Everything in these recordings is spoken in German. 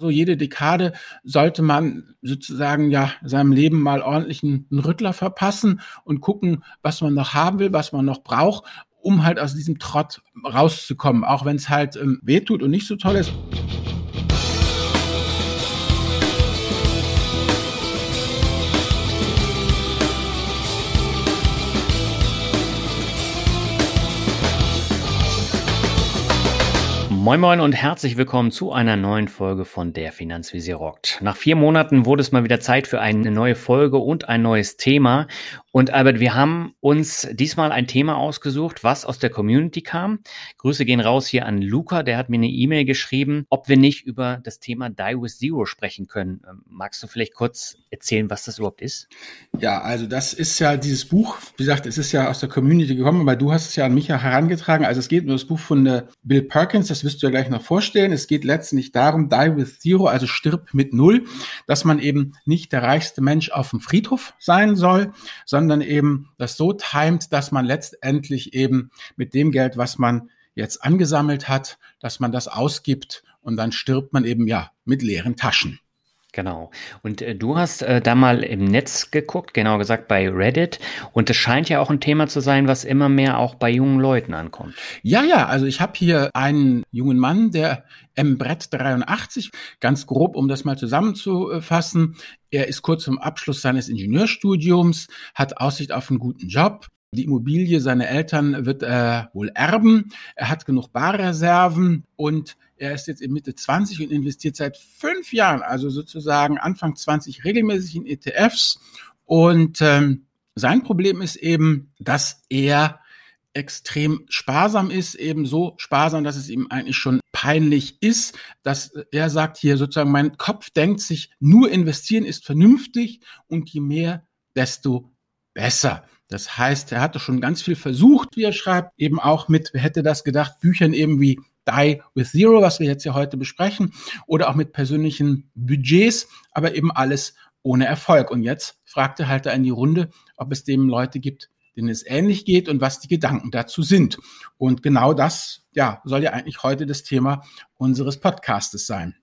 So jede Dekade sollte man sozusagen ja seinem Leben mal ordentlich einen, Rüttler verpassen und gucken, was man noch haben will, was man noch braucht, um halt aus diesem Trott rauszukommen, auch wenn es halt ähm, wehtut und nicht so toll ist. Moin Moin und herzlich willkommen zu einer neuen Folge von der Finanzvisier rockt. Nach vier Monaten wurde es mal wieder Zeit für eine neue Folge und ein neues Thema. Und Albert, wir haben uns diesmal ein Thema ausgesucht, was aus der Community kam. Grüße gehen raus hier an Luca, der hat mir eine E-Mail geschrieben, ob wir nicht über das Thema Die with Zero sprechen können. Ähm, magst du vielleicht kurz erzählen, was das überhaupt ist? Ja, also das ist ja dieses Buch, wie gesagt, es ist ja aus der Community gekommen, aber du hast es ja an mich herangetragen. Also es geht um das Buch von äh, Bill Perkins, das wirst du ja gleich noch vorstellen. Es geht letztendlich darum, Die with Zero, also stirb mit Null, dass man eben nicht der reichste Mensch auf dem Friedhof sein soll, sondern sondern eben das so timet, dass man letztendlich eben mit dem Geld, was man jetzt angesammelt hat, dass man das ausgibt und dann stirbt man eben ja mit leeren Taschen. Genau. Und äh, du hast äh, da mal im Netz geguckt, genau gesagt bei Reddit. Und es scheint ja auch ein Thema zu sein, was immer mehr auch bei jungen Leuten ankommt. Ja, ja. Also ich habe hier einen jungen Mann, der M. Brett 83, ganz grob, um das mal zusammenzufassen. Er ist kurz zum Abschluss seines Ingenieurstudiums, hat Aussicht auf einen guten Job, die Immobilie seiner Eltern wird er wohl erben. Er hat genug Barreserven und er ist jetzt in Mitte 20 und investiert seit fünf Jahren, also sozusagen Anfang 20 regelmäßig in ETFs. Und ähm, sein Problem ist eben, dass er extrem sparsam ist, eben so sparsam, dass es ihm eigentlich schon peinlich ist, dass er sagt hier sozusagen, mein Kopf denkt sich, nur investieren ist vernünftig und je mehr, desto besser. Das heißt, er hatte schon ganz viel versucht, wie er schreibt, eben auch mit, wer hätte das gedacht, Büchern eben wie Die with Zero, was wir jetzt ja heute besprechen, oder auch mit persönlichen Budgets, aber eben alles ohne Erfolg. Und jetzt fragte halt er in die Runde, ob es dem Leute gibt, denen es ähnlich geht und was die Gedanken dazu sind. Und genau das, ja, soll ja eigentlich heute das Thema unseres Podcastes sein.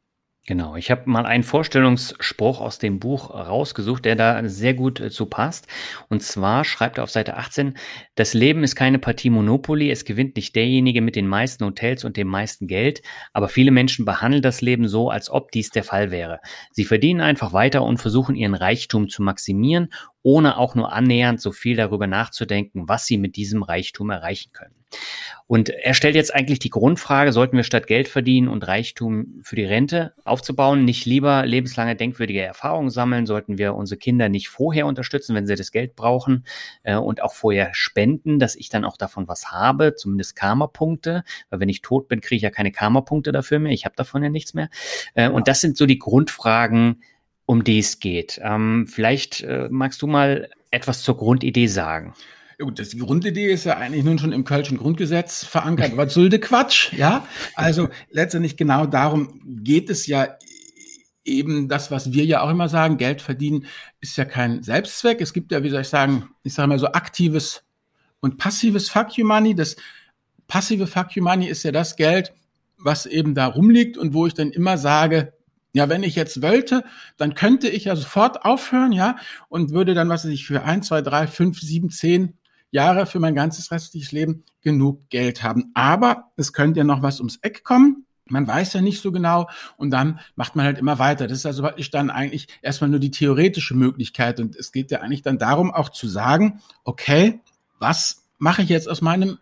Genau, ich habe mal einen Vorstellungsspruch aus dem Buch rausgesucht, der da sehr gut äh, zu passt. Und zwar schreibt er auf Seite 18, das Leben ist keine Partie Monopoly, es gewinnt nicht derjenige mit den meisten Hotels und dem meisten Geld, aber viele Menschen behandeln das Leben so, als ob dies der Fall wäre. Sie verdienen einfach weiter und versuchen ihren Reichtum zu maximieren, ohne auch nur annähernd so viel darüber nachzudenken, was sie mit diesem Reichtum erreichen können. Und er stellt jetzt eigentlich die Grundfrage, sollten wir statt Geld verdienen und Reichtum für die Rente aufzubauen, nicht lieber lebenslange denkwürdige Erfahrungen sammeln? Sollten wir unsere Kinder nicht vorher unterstützen, wenn sie das Geld brauchen äh, und auch vorher spenden, dass ich dann auch davon was habe, zumindest Karma-Punkte? Weil wenn ich tot bin, kriege ich ja keine Karma-Punkte dafür mehr. Ich habe davon ja nichts mehr. Äh, und das sind so die Grundfragen, um die es geht. Ähm, vielleicht äh, magst du mal etwas zur Grundidee sagen. Ja gut, das, die Grundidee ist ja eigentlich nun schon im Kölschen Grundgesetz verankert. Was soll der Quatsch? Ja, also letztendlich genau darum geht es ja eben das, was wir ja auch immer sagen, Geld verdienen ist ja kein Selbstzweck. Es gibt ja, wie soll ich sagen, ich sage mal so aktives und passives Fuck you Money. Das passive Fuck you Money ist ja das Geld, was eben da rumliegt und wo ich dann immer sage, ja, wenn ich jetzt wollte, dann könnte ich ja sofort aufhören, ja, und würde dann, was weiß ich, für ein, zwei, drei, fünf, sieben, zehn Jahre für mein ganzes restliches Leben genug Geld haben. Aber es könnte ja noch was ums Eck kommen. Man weiß ja nicht so genau und dann macht man halt immer weiter. Das ist also wirklich dann eigentlich erstmal nur die theoretische Möglichkeit und es geht ja eigentlich dann darum auch zu sagen, okay, was mache ich jetzt aus meinem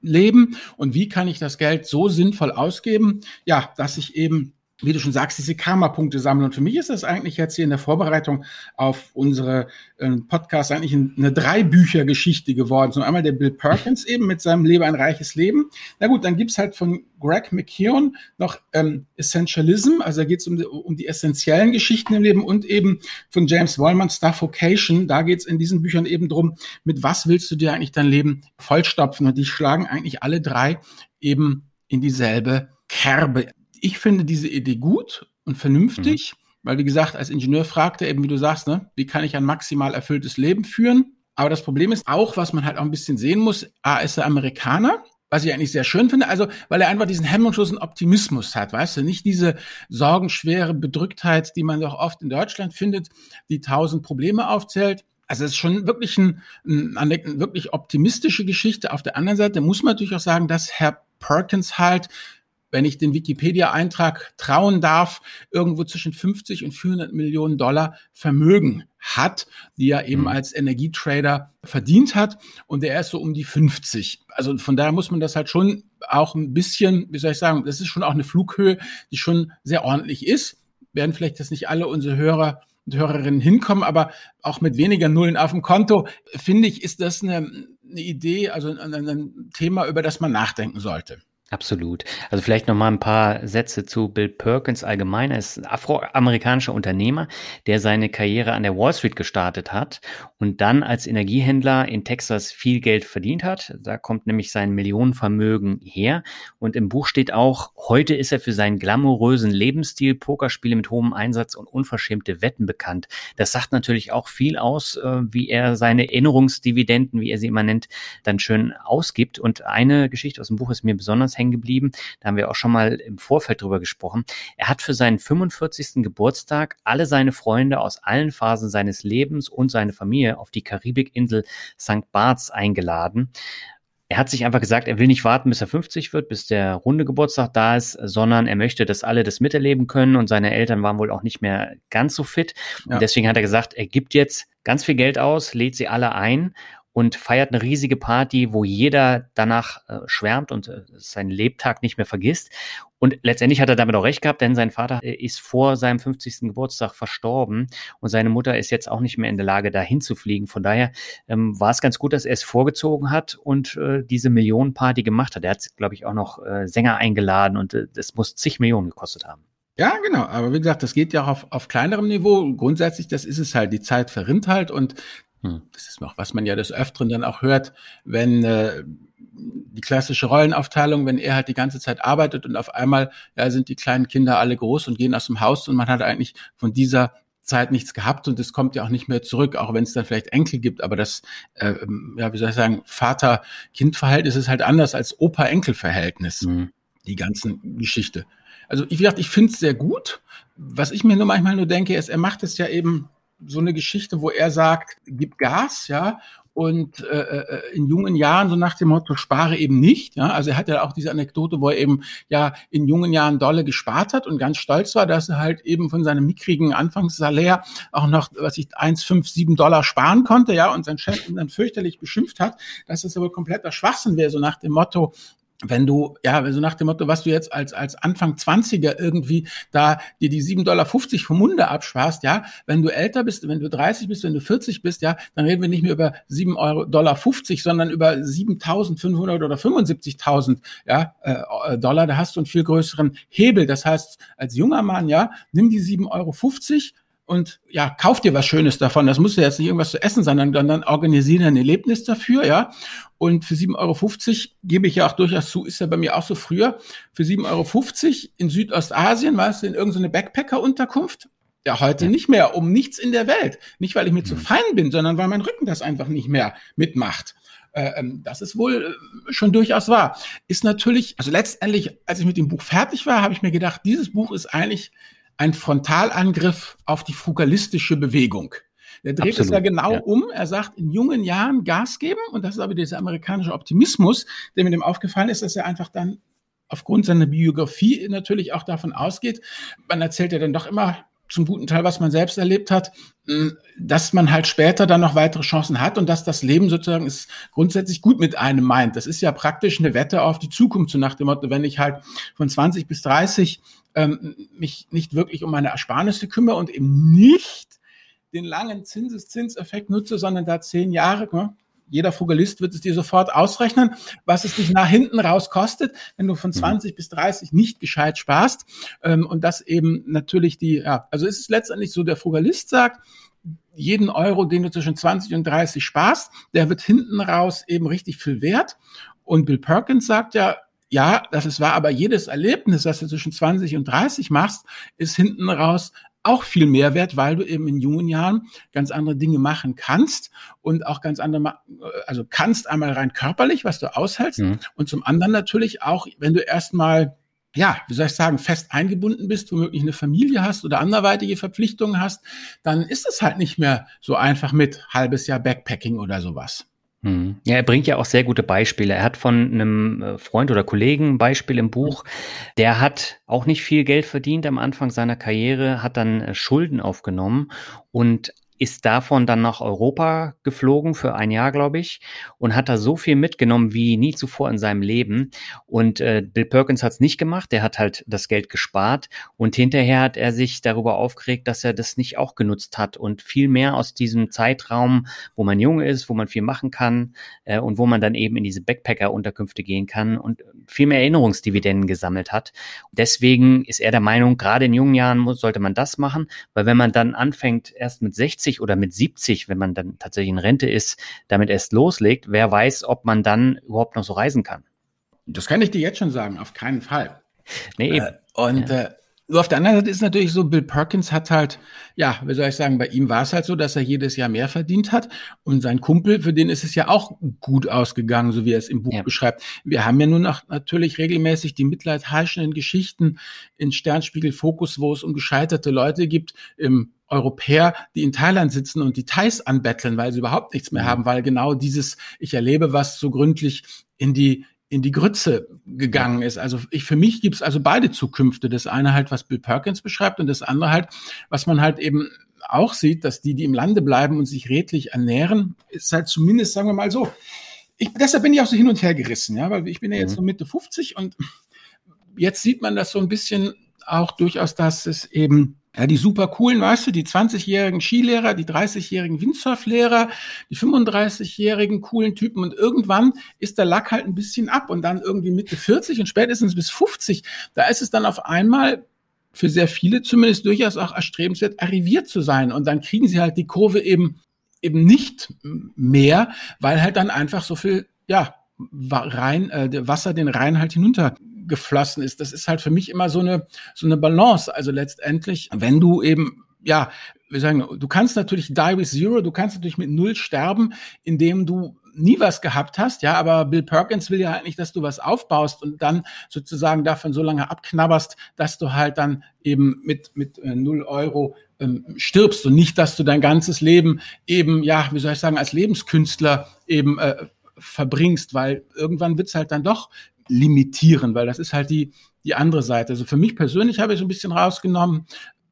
Leben und wie kann ich das Geld so sinnvoll ausgeben, ja, dass ich eben wie du schon sagst, diese Karma-Punkte sammeln. Und für mich ist das eigentlich jetzt hier in der Vorbereitung auf unsere äh, Podcast eigentlich eine Drei-Bücher-Geschichte geworden. So einmal der Bill Perkins eben mit seinem Lebe ein reiches Leben. Na gut, dann gibt's halt von Greg McKeown noch ähm, Essentialism, also da geht's um, um die essentiellen Geschichten im Leben und eben von James Wallman Stuffocation. Da geht's in diesen Büchern eben drum, mit was willst du dir eigentlich dein Leben vollstopfen? Und die schlagen eigentlich alle drei eben in dieselbe Kerbe ich finde diese Idee gut und vernünftig, mhm. weil wie gesagt, als Ingenieur fragte eben, wie du sagst, ne, wie kann ich ein maximal erfülltes Leben führen? Aber das Problem ist auch, was man halt auch ein bisschen sehen muss, A ist er Amerikaner was ich eigentlich sehr schön finde, also weil er einfach diesen hemmungslosen Optimismus hat, weißt du, nicht diese sorgenschwere Bedrücktheit, die man doch oft in Deutschland findet, die tausend Probleme aufzählt. Also es ist schon wirklich ein, ein, eine wirklich optimistische Geschichte. Auf der anderen Seite muss man natürlich auch sagen, dass Herr Perkins halt wenn ich den Wikipedia-Eintrag trauen darf, irgendwo zwischen 50 und 400 Millionen Dollar Vermögen hat, die er eben mhm. als Energietrader verdient hat. Und er ist so um die 50. Also von daher muss man das halt schon auch ein bisschen, wie soll ich sagen, das ist schon auch eine Flughöhe, die schon sehr ordentlich ist. Werden vielleicht das nicht alle unsere Hörer und Hörerinnen hinkommen, aber auch mit weniger Nullen auf dem Konto, finde ich, ist das eine, eine Idee, also ein, ein Thema, über das man nachdenken sollte. Absolut. Also vielleicht noch mal ein paar Sätze zu Bill Perkins allgemein. Er ist ein afroamerikanischer Unternehmer, der seine Karriere an der Wall Street gestartet hat und dann als Energiehändler in Texas viel Geld verdient hat. Da kommt nämlich sein Millionenvermögen her. Und im Buch steht auch, heute ist er für seinen glamourösen Lebensstil, Pokerspiele mit hohem Einsatz und unverschämte Wetten bekannt. Das sagt natürlich auch viel aus, äh, wie er seine Erinnerungsdividenden, wie er sie immer nennt, dann schön ausgibt. Und eine Geschichte aus dem Buch ist mir besonders hängen geblieben. Da haben wir auch schon mal im Vorfeld drüber gesprochen. Er hat für seinen 45. Geburtstag alle seine Freunde aus allen Phasen seines Lebens und seine Familie auf die Karibikinsel St. Barts eingeladen. Er hat sich einfach gesagt, er will nicht warten, bis er 50 wird, bis der runde Geburtstag da ist, sondern er möchte, dass alle das miterleben können und seine Eltern waren wohl auch nicht mehr ganz so fit. Ja. Und deswegen hat er gesagt, er gibt jetzt ganz viel Geld aus, lädt sie alle ein und feiert eine riesige Party, wo jeder danach äh, schwärmt und äh, seinen Lebtag nicht mehr vergisst. Und letztendlich hat er damit auch recht gehabt, denn sein Vater äh, ist vor seinem 50. Geburtstag verstorben und seine Mutter ist jetzt auch nicht mehr in der Lage, dahin zu fliegen. Von daher ähm, war es ganz gut, dass er es vorgezogen hat und äh, diese Millionenparty gemacht hat. Er hat, glaube ich, auch noch äh, Sänger eingeladen und äh, das muss zig Millionen gekostet haben. Ja, genau. Aber wie gesagt, das geht ja auch auf, auf kleinerem Niveau. Grundsätzlich, das ist es halt. Die Zeit verrinnt halt und. Das ist noch, was man ja des Öfteren dann auch hört, wenn äh, die klassische Rollenaufteilung, wenn er halt die ganze Zeit arbeitet und auf einmal ja, sind die kleinen Kinder alle groß und gehen aus dem Haus und man hat eigentlich von dieser Zeit nichts gehabt und es kommt ja auch nicht mehr zurück, auch wenn es dann vielleicht Enkel gibt, aber das, äh, ja, wie soll ich sagen, Vater-Kind-Verhältnis ist halt anders als Opa-Enkel-Verhältnis, mhm. die ganzen Geschichte. Also wie gesagt, ich finde es sehr gut. Was ich mir nur manchmal nur denke, ist, er macht es ja eben so eine Geschichte, wo er sagt, gib Gas, ja, und äh, äh, in jungen Jahren so nach dem Motto spare eben nicht. Ja? Also er hat ja auch diese Anekdote, wo er eben ja in jungen Jahren dolle gespart hat und ganz stolz war, dass er halt eben von seinem mickrigen Anfangssalär auch noch, was ich, eins, fünf, sieben Dollar sparen konnte, ja, und sein Chef ihn dann fürchterlich beschimpft hat, dass das aber kompletter Schwachsinn wäre, so nach dem Motto, wenn du, ja, so nach dem Motto, was du jetzt als, als Anfang 20er irgendwie da dir die 7,50 Dollar vom Munde absparst, ja, wenn du älter bist, wenn du 30 bist, wenn du 40 bist, ja, dann reden wir nicht mehr über 7 Euro, Dollar 50, sondern über 7.500 oder 75.000, ja, äh, Dollar, da hast du einen viel größeren Hebel. Das heißt, als junger Mann, ja, nimm die 7,50 Euro und ja, kauf dir was Schönes davon. Das muss ja jetzt nicht irgendwas zu essen sein, sondern dann organisiere ein Erlebnis dafür, ja. Und für 7,50 Euro gebe ich ja auch durchaus zu, ist ja bei mir auch so früher, für 7,50 Euro in Südostasien, weißt du, in irgendeine Backpacker-Unterkunft. Ja, heute ja. nicht mehr, um nichts in der Welt. Nicht, weil ich mir mhm. zu fein bin, sondern weil mein Rücken das einfach nicht mehr mitmacht. Äh, ähm, das ist wohl äh, schon durchaus wahr. Ist natürlich, also letztendlich, als ich mit dem Buch fertig war, habe ich mir gedacht, dieses Buch ist eigentlich ein Frontalangriff auf die frugalistische Bewegung. Der dreht Absolut, es ja genau ja. um. Er sagt, in jungen Jahren Gas geben. Und das ist aber dieser amerikanische Optimismus, der mir dem aufgefallen ist, dass er einfach dann aufgrund seiner Biografie natürlich auch davon ausgeht. Man erzählt ja dann doch immer zum guten Teil, was man selbst erlebt hat, hm, dass man halt später dann noch weitere Chancen hat und dass das Leben sozusagen es grundsätzlich gut mit einem meint. Das ist ja praktisch eine Wette auf die Zukunft, so nach dem Motto, wenn ich halt von 20 bis 30 ähm, mich nicht wirklich um meine Ersparnisse kümmere und eben nicht den langen Zinseszinseffekt nutze, sondern da zehn Jahre, ne, jeder Frugalist wird es dir sofort ausrechnen, was es dich nach hinten raus kostet, wenn du von 20 mhm. bis 30 nicht gescheit sparst. Ähm, und das eben natürlich die, ja, also ist es letztendlich so, der Frugalist sagt, jeden Euro, den du zwischen 20 und 30 sparst, der wird hinten raus eben richtig viel wert. Und Bill Perkins sagt ja, ja, das ist wahr, aber jedes Erlebnis, das du zwischen 20 und 30 machst, ist hinten raus auch viel mehr wert, weil du eben in jungen Jahren ganz andere Dinge machen kannst und auch ganz andere, also kannst einmal rein körperlich, was du aushältst mhm. und zum anderen natürlich auch, wenn du erstmal ja, wie soll ich sagen, fest eingebunden bist, womöglich eine Familie hast oder anderweitige Verpflichtungen hast, dann ist es halt nicht mehr so einfach mit halbes Jahr Backpacking oder sowas. Hm. Ja, er bringt ja auch sehr gute Beispiele. Er hat von einem äh, Freund oder Kollegen ein Beispiel im Buch. Der hat auch nicht viel Geld verdient am Anfang seiner Karriere, hat dann äh, Schulden aufgenommen und ist davon dann nach Europa geflogen für ein Jahr, glaube ich, und hat da so viel mitgenommen wie nie zuvor in seinem Leben. Und äh, Bill Perkins hat es nicht gemacht, der hat halt das Geld gespart und hinterher hat er sich darüber aufgeregt, dass er das nicht auch genutzt hat und viel mehr aus diesem Zeitraum, wo man jung ist, wo man viel machen kann äh, und wo man dann eben in diese Backpacker-Unterkünfte gehen kann und viel mehr Erinnerungsdividenden gesammelt hat. Deswegen ist er der Meinung, gerade in jungen Jahren muss, sollte man das machen, weil wenn man dann anfängt, erst mit 60 60 oder mit 70, wenn man dann tatsächlich in Rente ist, damit erst loslegt, wer weiß, ob man dann überhaupt noch so reisen kann. Das kann ich dir jetzt schon sagen, auf keinen Fall. Nee, eben. Äh, und ja. äh, nur auf der anderen Seite ist natürlich so, Bill Perkins hat halt, ja, wie soll ich sagen, bei ihm war es halt so, dass er jedes Jahr mehr verdient hat. Und sein Kumpel, für den ist es ja auch gut ausgegangen, so wie er es im Buch ja. beschreibt. Wir haben ja nun noch natürlich regelmäßig die mitleidheischenden Geschichten in Sternspiegel Fokus, wo es um gescheiterte Leute gibt, im Europäer, die in Thailand sitzen und die Thais anbetteln, weil sie überhaupt nichts mehr haben, weil genau dieses, ich erlebe was so gründlich in die in die Grütze gegangen ist. Also ich, für mich gibt es also beide Zukünfte. Das eine halt, was Bill Perkins beschreibt und das andere halt, was man halt eben auch sieht, dass die, die im Lande bleiben und sich redlich ernähren, ist halt zumindest, sagen wir mal so. Ich, deshalb bin ich auch so hin und her gerissen, ja, weil ich bin ja jetzt mhm. so Mitte 50 und jetzt sieht man das so ein bisschen auch durchaus, dass es eben ja, die super coolen, weißt du, die 20-jährigen Skilehrer, die 30-jährigen Windsurflehrer, die 35-jährigen coolen Typen und irgendwann ist der Lack halt ein bisschen ab und dann irgendwie Mitte 40 und spätestens bis 50, da ist es dann auf einmal für sehr viele zumindest durchaus auch erstrebenswert, arriviert zu sein und dann kriegen sie halt die Kurve eben eben nicht mehr, weil halt dann einfach so viel, ja, rein, äh, Wasser den Rhein halt hinunter geflossen ist. Das ist halt für mich immer so eine, so eine Balance. Also letztendlich, wenn du eben, ja, wir sagen, du kannst natürlich die with zero, du kannst natürlich mit null sterben, indem du nie was gehabt hast, ja, aber Bill Perkins will ja halt nicht, dass du was aufbaust und dann sozusagen davon so lange abknabberst, dass du halt dann eben mit, mit äh, null Euro ähm, stirbst und nicht, dass du dein ganzes Leben eben, ja, wie soll ich sagen, als Lebenskünstler eben äh, verbringst, weil irgendwann wird's halt dann doch limitieren, weil das ist halt die, die andere Seite. Also für mich persönlich habe ich so ein bisschen rausgenommen,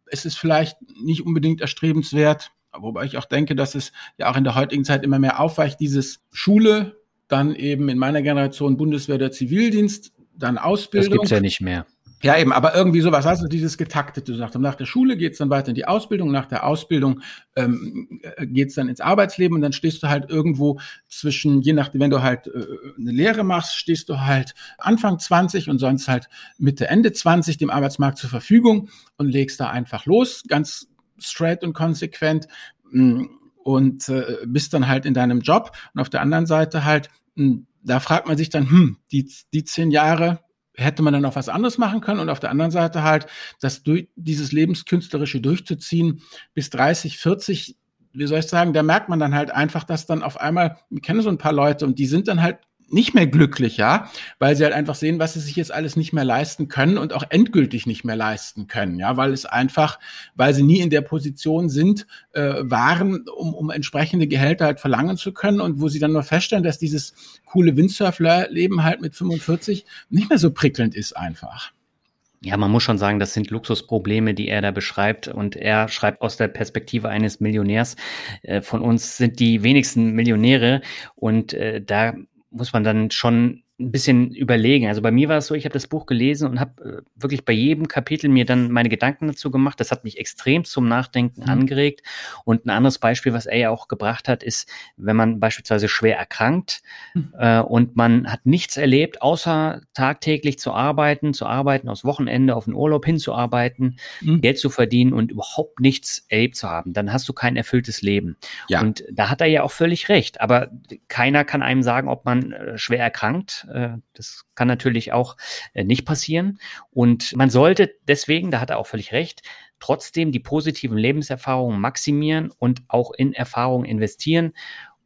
es ist vielleicht nicht unbedingt erstrebenswert, wobei ich auch denke, dass es ja auch in der heutigen Zeit immer mehr aufweicht, dieses Schule, dann eben in meiner Generation Bundeswehr der Zivildienst, dann Ausbildung. Das gibt's ja nicht mehr. Ja, eben, aber irgendwie sowas, also dieses getaktete, du sagst, nach der Schule geht's dann weiter in die Ausbildung, nach der Ausbildung ähm, geht's dann ins Arbeitsleben und dann stehst du halt irgendwo zwischen, je nachdem, wenn du halt äh, eine Lehre machst, stehst du halt Anfang 20 und sonst halt Mitte, Ende 20 dem Arbeitsmarkt zur Verfügung und legst da einfach los, ganz straight und konsequent mm, und äh, bist dann halt in deinem Job. Und auf der anderen Seite halt, mm, da fragt man sich dann, hm, die, die zehn Jahre, hätte man dann noch was anderes machen können. Und auf der anderen Seite halt, das durch, dieses Lebenskünstlerische durchzuziehen bis 30, 40, wie soll ich sagen, da merkt man dann halt einfach, dass dann auf einmal, ich kenne so ein paar Leute und die sind dann halt nicht mehr glücklich, ja, weil sie halt einfach sehen, was sie sich jetzt alles nicht mehr leisten können und auch endgültig nicht mehr leisten können, ja, weil es einfach, weil sie nie in der Position sind, äh, waren, um, um entsprechende Gehälter halt verlangen zu können und wo sie dann nur feststellen, dass dieses coole Windsurfler-Leben halt mit 45 nicht mehr so prickelnd ist einfach. Ja, man muss schon sagen, das sind Luxusprobleme, die er da beschreibt. Und er schreibt aus der Perspektive eines Millionärs. Äh, von uns sind die wenigsten Millionäre. Und äh, da muss man dann schon ein bisschen überlegen. Also bei mir war es so, ich habe das Buch gelesen und habe äh, wirklich bei jedem Kapitel mir dann meine Gedanken dazu gemacht. Das hat mich extrem zum Nachdenken mhm. angeregt. Und ein anderes Beispiel, was er ja auch gebracht hat, ist, wenn man beispielsweise schwer erkrankt mhm. äh, und man hat nichts erlebt, außer tagtäglich zu arbeiten, zu arbeiten, aus Wochenende auf den Urlaub hinzuarbeiten, mhm. Geld zu verdienen und überhaupt nichts erlebt zu haben, dann hast du kein erfülltes Leben. Ja. Und da hat er ja auch völlig recht. Aber keiner kann einem sagen, ob man äh, schwer erkrankt das kann natürlich auch äh, nicht passieren. Und man sollte deswegen, da hat er auch völlig recht, trotzdem die positiven Lebenserfahrungen maximieren und auch in Erfahrungen investieren.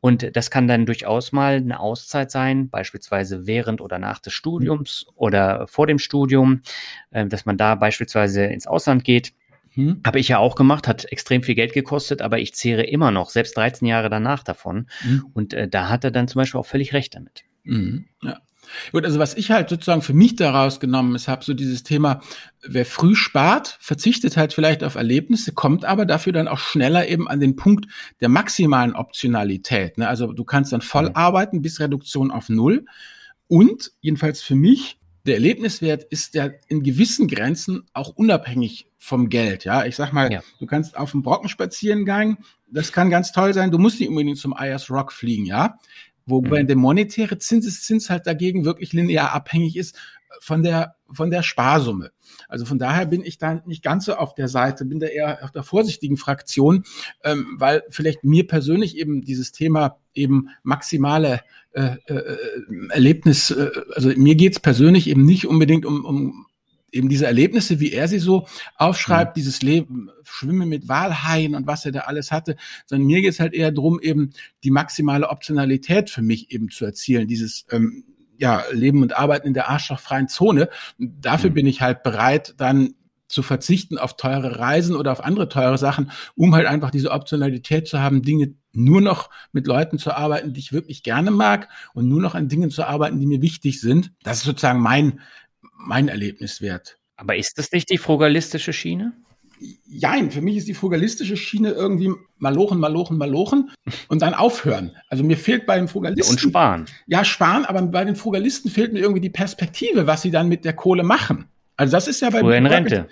Und das kann dann durchaus mal eine Auszeit sein, beispielsweise während oder nach des Studiums oder vor dem Studium, äh, dass man da beispielsweise ins Ausland geht. Hm. Habe ich ja auch gemacht, hat extrem viel Geld gekostet, aber ich zehre immer noch, selbst 13 Jahre danach davon. Hm. Und äh, da hat er dann zum Beispiel auch völlig recht damit. Mhm. Ja. Gut, also was ich halt sozusagen für mich daraus genommen ist, habe so dieses Thema, wer früh spart, verzichtet halt vielleicht auf Erlebnisse, kommt aber dafür dann auch schneller eben an den Punkt der maximalen Optionalität. Ne? Also du kannst dann voll mhm. arbeiten bis Reduktion auf Null. Und jedenfalls für mich, der Erlebniswert ist ja in gewissen Grenzen auch unabhängig vom Geld. Ja, ich sag mal, ja. du kannst auf dem Brocken spazieren gehen, das kann ganz toll sein. Du musst nicht unbedingt zum Ayers Rock fliegen, ja. Wobei mhm. der monetäre Zinseszins halt dagegen wirklich linear abhängig ist von der, von der Sparsumme. Also von daher bin ich da nicht ganz so auf der Seite, bin da eher auf der vorsichtigen Fraktion, ähm, weil vielleicht mir persönlich eben dieses Thema eben maximale äh, äh, Erlebnis, äh, also mir geht's persönlich eben nicht unbedingt um, um eben diese Erlebnisse, wie er sie so aufschreibt, mhm. dieses Leben, Schwimmen mit Walhaien und was er da alles hatte, sondern mir geht es halt eher drum, eben die maximale Optionalität für mich eben zu erzielen, dieses ähm, ja, Leben und Arbeiten in der arschlochfreien Zone. Dafür mhm. bin ich halt bereit, dann zu verzichten auf teure Reisen oder auf andere teure Sachen, um halt einfach diese Optionalität zu haben, Dinge nur noch mit Leuten zu arbeiten, die ich wirklich gerne mag und nur noch an Dingen zu arbeiten, die mir wichtig sind. Das ist sozusagen mein, mein Erlebniswert. Aber ist das nicht die frugalistische Schiene? Jein, für mich ist die frugalistische Schiene irgendwie malochen, malochen, malochen und dann aufhören. Also mir fehlt bei den Frugalisten. Und sparen. Ja, sparen, aber bei den Frugalisten fehlt mir irgendwie die Perspektive, was sie dann mit der Kohle machen. Also das ist ja bei Früher in Rente.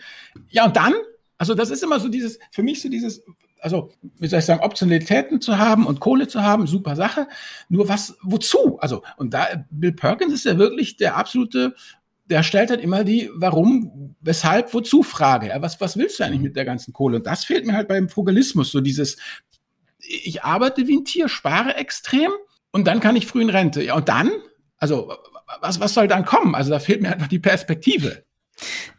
Ja, und dann, also das ist immer so dieses, für mich so dieses, also wie soll ich sagen, Optionalitäten zu haben und Kohle zu haben, super Sache. Nur was, wozu? Also, und da, Bill Perkins ist ja wirklich der absolute der stellt halt immer die Warum, weshalb, wozu Frage. Ja, was, was willst du eigentlich mit der ganzen Kohle? Und das fehlt mir halt beim Frugalismus, so dieses, ich arbeite wie ein Tier, spare extrem und dann kann ich früh in Rente. Ja, und dann? Also, was, was soll dann kommen? Also, da fehlt mir einfach die Perspektive.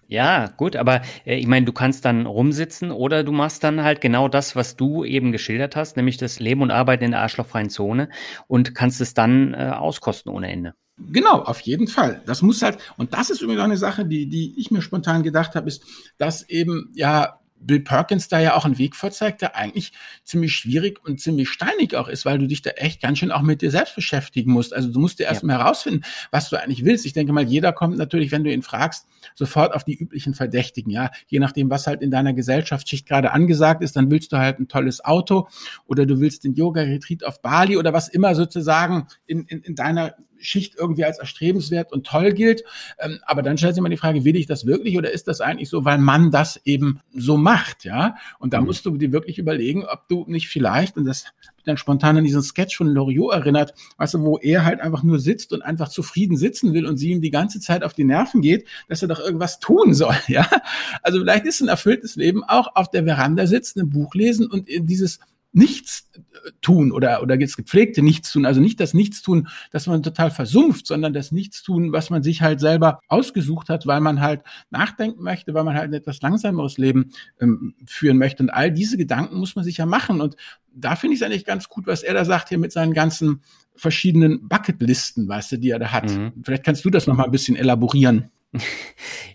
Ja, gut, aber äh, ich meine, du kannst dann rumsitzen oder du machst dann halt genau das, was du eben geschildert hast, nämlich das Leben und Arbeiten in der arschlochfreien Zone und kannst es dann äh, auskosten ohne Ende. Genau, auf jeden Fall. Das muss halt, und das ist übrigens auch eine Sache, die, die ich mir spontan gedacht habe, ist, dass eben ja Bill Perkins da ja auch einen Weg vorzeigt, der eigentlich ziemlich schwierig und ziemlich steinig auch ist, weil du dich da echt ganz schön auch mit dir selbst beschäftigen musst. Also du musst dir erstmal ja. herausfinden, was du eigentlich willst. Ich denke mal, jeder kommt natürlich, wenn du ihn fragst, sofort auf die üblichen Verdächtigen, ja. Je nachdem, was halt in deiner Gesellschaftsschicht gerade angesagt ist, dann willst du halt ein tolles Auto oder du willst den Yoga-Retreat auf Bali oder was immer sozusagen in, in, in deiner Schicht irgendwie als erstrebenswert und toll gilt. Ähm, aber dann stellt sich immer die Frage, will ich das wirklich oder ist das eigentlich so, weil man das eben so macht, ja? Und da mhm. musst du dir wirklich überlegen, ob du nicht vielleicht, und das dann spontan an diesen Sketch von Loriot erinnert, weißt du, wo er halt einfach nur sitzt und einfach zufrieden sitzen will und sie ihm die ganze Zeit auf die Nerven geht, dass er doch irgendwas tun soll, ja? Also vielleicht ist ein erfülltes Leben auch auf der Veranda sitzen, ein Buch lesen und dieses nichts tun oder, oder jetzt gepflegte Nichtstun, also nicht das Nichtstun, dass man total versumpft, sondern das Nichtstun, was man sich halt selber ausgesucht hat, weil man halt nachdenken möchte, weil man halt ein etwas langsameres Leben ähm, führen möchte. Und all diese Gedanken muss man sich ja machen. Und da finde ich es eigentlich ganz gut, was er da sagt hier mit seinen ganzen verschiedenen Bucketlisten, weißt du, die er da hat. Mhm. Vielleicht kannst du das noch mal ein bisschen elaborieren.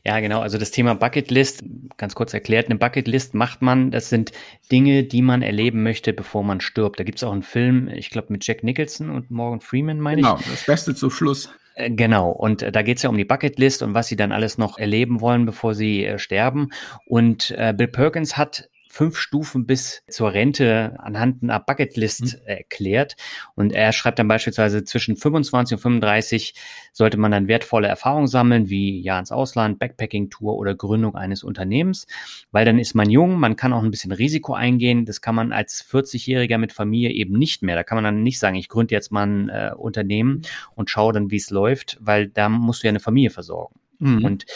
Ja, genau. Also das Thema Bucketlist, ganz kurz erklärt, eine Bucketlist macht man, das sind Dinge, die man erleben möchte, bevor man stirbt. Da gibt es auch einen Film, ich glaube, mit Jack Nicholson und Morgan Freeman, meine genau, ich. Genau, das Beste zum Schluss. Äh, genau, und äh, da geht es ja um die Bucketlist und was sie dann alles noch erleben wollen, bevor sie äh, sterben. Und äh, Bill Perkins hat fünf Stufen bis zur Rente anhand einer Bucketlist mhm. erklärt. Und er schreibt dann beispielsweise zwischen 25 und 35 sollte man dann wertvolle Erfahrungen sammeln, wie ja ins Ausland, Backpacking-Tour oder Gründung eines Unternehmens, weil dann ist man jung, man kann auch ein bisschen Risiko eingehen. Das kann man als 40-Jähriger mit Familie eben nicht mehr. Da kann man dann nicht sagen, ich gründe jetzt mal ein äh, Unternehmen und schaue dann, wie es läuft, weil da musst du ja eine Familie versorgen. Mhm. Und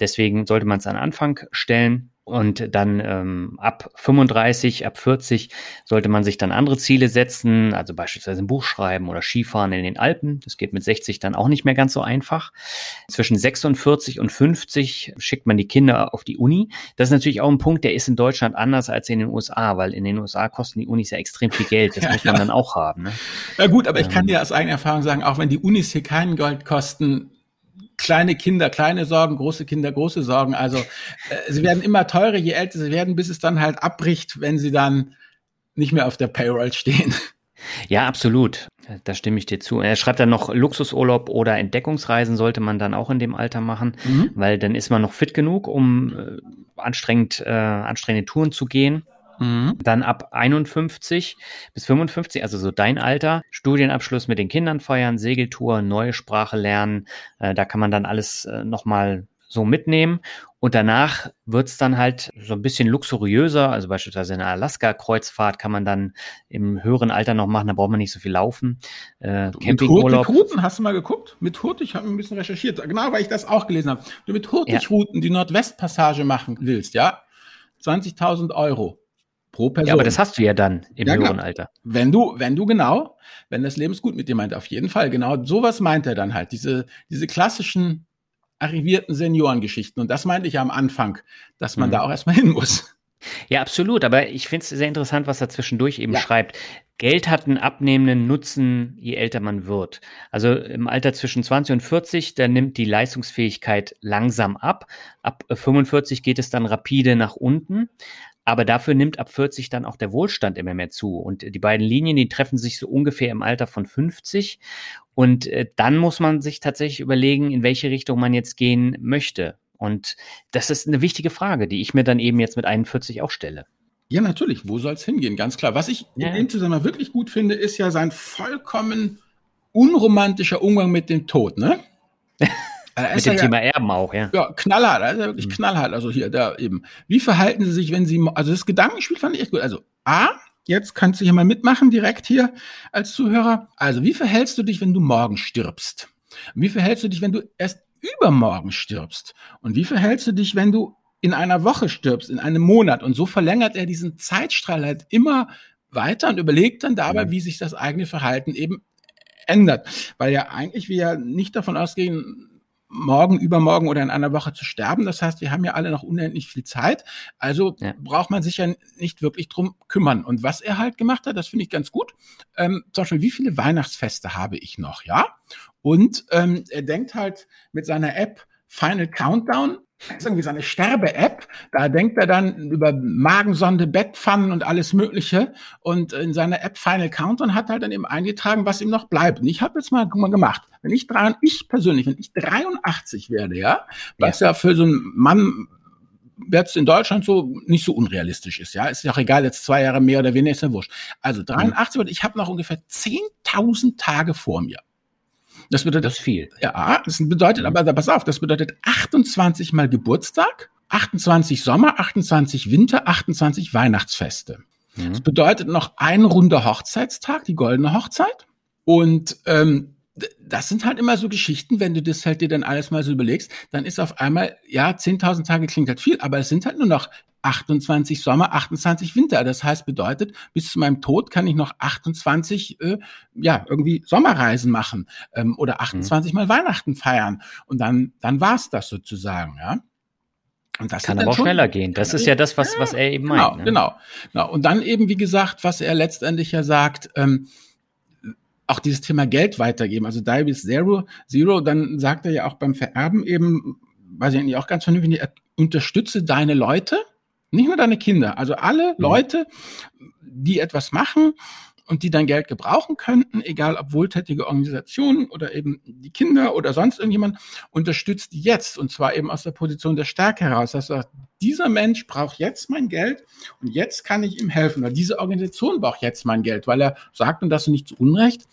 deswegen sollte man es an Anfang stellen. Und dann ähm, ab 35, ab 40 sollte man sich dann andere Ziele setzen, also beispielsweise ein Buch schreiben oder Skifahren in den Alpen. Das geht mit 60 dann auch nicht mehr ganz so einfach. Zwischen 46 und 50 schickt man die Kinder auf die Uni. Das ist natürlich auch ein Punkt, der ist in Deutschland anders als in den USA, weil in den USA kosten die Unis ja extrem viel Geld. Das ja, muss man ja. dann auch haben. Ne? Ja gut, aber ich kann ähm. dir aus eigener Erfahrung sagen, auch wenn die Unis hier kein Geld kosten, kleine Kinder, kleine Sorgen, große Kinder, große Sorgen. Also äh, sie werden immer teurer, je älter sie werden, bis es dann halt abbricht, wenn sie dann nicht mehr auf der Payroll stehen. Ja, absolut. Da stimme ich dir zu. Er schreibt dann noch, Luxusurlaub oder Entdeckungsreisen sollte man dann auch in dem Alter machen, mhm. weil dann ist man noch fit genug, um äh, anstrengend, äh, anstrengende Touren zu gehen. Mhm. Dann ab 51 bis 55, also so dein Alter, Studienabschluss mit den Kindern feiern, Segeltour, neue Sprache lernen. Äh, da kann man dann alles äh, nochmal so mitnehmen. Und danach wird's dann halt so ein bisschen luxuriöser. Also beispielsweise eine Alaska-Kreuzfahrt kann man dann im höheren Alter noch machen. Da braucht man nicht so viel laufen. Äh, Campingurlaub. Mit Hurtigruten, hast du mal geguckt? Mit Hurtig, ich habe ein bisschen recherchiert. Genau, weil ich das auch gelesen habe. Du mit Hurtigruten ja. die Nordwestpassage machen willst, ja? 20.000 Euro. Pro Person. Ja, aber das hast du ja dann im ja, höheren Alter. Wenn du, wenn du genau, wenn das Leben es gut mit dir meint, auf jeden Fall, genau, sowas meint er dann halt, diese, diese klassischen arrivierten Seniorengeschichten. Und das meinte ich ja am Anfang, dass man mhm. da auch erstmal hin muss. Ja, absolut. Aber ich finde es sehr interessant, was er zwischendurch eben ja. schreibt. Geld hat einen abnehmenden Nutzen, je älter man wird. Also im Alter zwischen 20 und 40, da nimmt die Leistungsfähigkeit langsam ab. Ab 45 geht es dann rapide nach unten. Aber dafür nimmt ab 40 dann auch der Wohlstand immer mehr zu. Und die beiden Linien, die treffen sich so ungefähr im Alter von 50. Und äh, dann muss man sich tatsächlich überlegen, in welche Richtung man jetzt gehen möchte. Und das ist eine wichtige Frage, die ich mir dann eben jetzt mit 41 auch stelle. Ja, natürlich. Wo soll es hingehen? Ganz klar. Was ich ja. in dem Zusammenhang wirklich gut finde, ist ja sein vollkommen unromantischer Umgang mit dem Tod, ne? Äh, Mit dem Thema Erben auch, ja. Ja, knallhart, also wirklich mhm. knallhart. Also hier, da eben. Wie verhalten Sie sich, wenn Sie, also das Gedankenspiel fand ich echt gut. Also A, jetzt kannst du hier mal mitmachen, direkt hier als Zuhörer. Also wie verhältst du dich, wenn du morgen stirbst? Wie verhältst du dich, wenn du erst übermorgen stirbst? Und wie verhältst du dich, wenn du in einer Woche stirbst, in einem Monat? Und so verlängert er diesen Zeitstrahl halt immer weiter und überlegt dann dabei, mhm. wie sich das eigene Verhalten eben ändert. Weil ja eigentlich wir nicht davon ausgehen, morgen, übermorgen oder in einer Woche zu sterben. Das heißt, wir haben ja alle noch unendlich viel Zeit. Also ja. braucht man sich ja nicht wirklich drum kümmern. Und was er halt gemacht hat, das finde ich ganz gut. Ähm, zum Beispiel, wie viele Weihnachtsfeste habe ich noch, ja? Und ähm, er denkt halt mit seiner App Final Countdown das ist irgendwie so eine Sterbe-App. Da denkt er dann über Magensonde, Bettpfannen und alles Mögliche. Und in seiner App Final Countdown hat er halt dann eben eingetragen, was ihm noch bleibt. Und ich habe jetzt mal, mal gemacht. Wenn ich drei, ich persönlich, wenn ich 83 werde, ja, was ja, ja für so einen Mann jetzt in Deutschland so nicht so unrealistisch ist, ja, ist ja auch egal, jetzt zwei Jahre mehr oder weniger ist ja wurscht. Also 83, mhm. ich habe noch ungefähr 10.000 Tage vor mir. Das bedeutet, das ist viel. Ja, das bedeutet, aber pass auf, das bedeutet 28 mal Geburtstag, 28 Sommer, 28 Winter, 28 Weihnachtsfeste. Mhm. Das bedeutet noch ein runder Hochzeitstag, die goldene Hochzeit. Und ähm, das sind halt immer so Geschichten, wenn du das halt dir dann alles mal so überlegst, dann ist auf einmal, ja, 10.000 Tage klingt halt viel, aber es sind halt nur noch 28 Sommer, 28 Winter. Das heißt, bedeutet, bis zu meinem Tod kann ich noch 28, äh, ja, irgendwie Sommerreisen machen ähm, oder 28 mhm. Mal Weihnachten feiern. Und dann, dann war's das sozusagen, ja. Und das kann aber auch schneller gehen. Das ist ja das, was, was er eben genau, meint. Ne? Genau, genau. Und dann eben, wie gesagt, was er letztendlich ja sagt, ähm, auch dieses Thema Geld weitergeben, also Diabetes Zero, Zero, dann sagt er ja auch beim Vererben eben, weiß ich eigentlich auch ganz vernünftig, unterstütze deine Leute, nicht nur deine Kinder, also alle mhm. Leute, die etwas machen und die dein Geld gebrauchen könnten, egal ob wohltätige Organisationen oder eben die Kinder oder sonst irgendjemand, unterstützt jetzt und zwar eben aus der Position der Stärke heraus. Das heißt, dieser Mensch braucht jetzt mein Geld und jetzt kann ich ihm helfen. Oder diese Organisation braucht jetzt mein Geld, weil er sagt, und das nicht zu Unrecht,